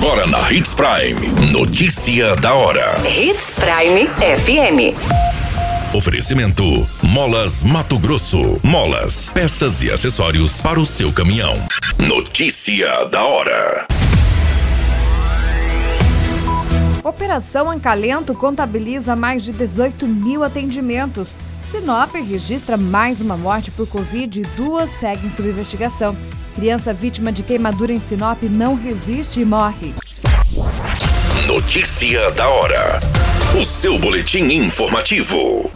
Agora na Hits Prime. Notícia da hora. Hits Prime FM. Oferecimento: Molas Mato Grosso. Molas, peças e acessórios para o seu caminhão. Notícia da hora. Operação Ancalento contabiliza mais de 18 mil atendimentos. Sinop registra mais uma morte por Covid e duas seguem sob investigação. Criança vítima de queimadura em Sinop não resiste e morre. Notícia da hora. O seu boletim informativo.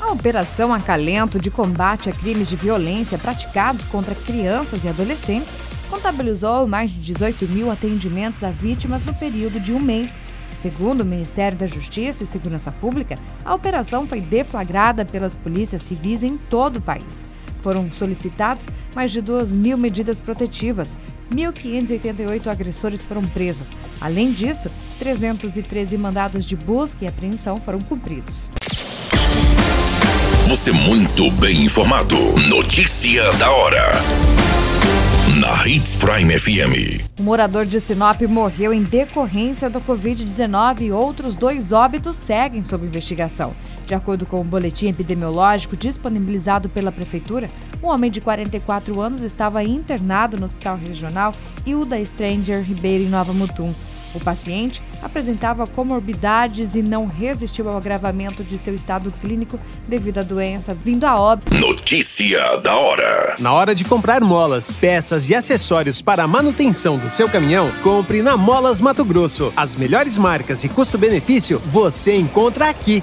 A Operação Acalento de combate a crimes de violência praticados contra crianças e adolescentes contabilizou mais de 18 mil atendimentos a vítimas no período de um mês. Segundo o Ministério da Justiça e Segurança Pública, a operação foi deflagrada pelas polícias civis em todo o país. Foram solicitados mais de 2 mil medidas protetivas. 1.588 agressores foram presos. Além disso, 313 mandados de busca e apreensão foram cumpridos. Você muito bem informado. Notícia da hora. Na Hits Prime FM. Um morador de Sinop morreu em decorrência da Covid-19 e outros dois óbitos seguem sob investigação. De acordo com o boletim epidemiológico disponibilizado pela Prefeitura, um homem de 44 anos estava internado no Hospital Regional Hilda Stranger Ribeiro, em Nova Mutum. O paciente apresentava comorbidades e não resistiu ao agravamento de seu estado clínico devido à doença, vindo a óbito. Notícia da hora. Na hora de comprar molas, peças e acessórios para a manutenção do seu caminhão, compre na Molas Mato Grosso. As melhores marcas e custo-benefício você encontra aqui.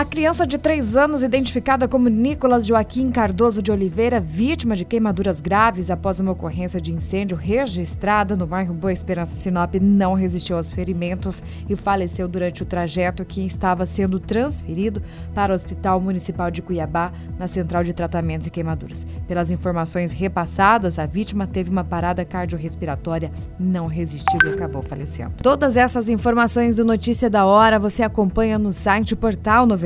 A criança de 3 anos, identificada como Nicolas Joaquim Cardoso de Oliveira, vítima de queimaduras graves após uma ocorrência de incêndio registrada no bairro Boa Esperança Sinop, não resistiu aos ferimentos e faleceu durante o trajeto que estava sendo transferido para o Hospital Municipal de Cuiabá, na Central de Tratamentos e Queimaduras. Pelas informações repassadas, a vítima teve uma parada cardiorrespiratória, não resistiu e acabou falecendo. Todas essas informações do Notícia da Hora você acompanha no site Portal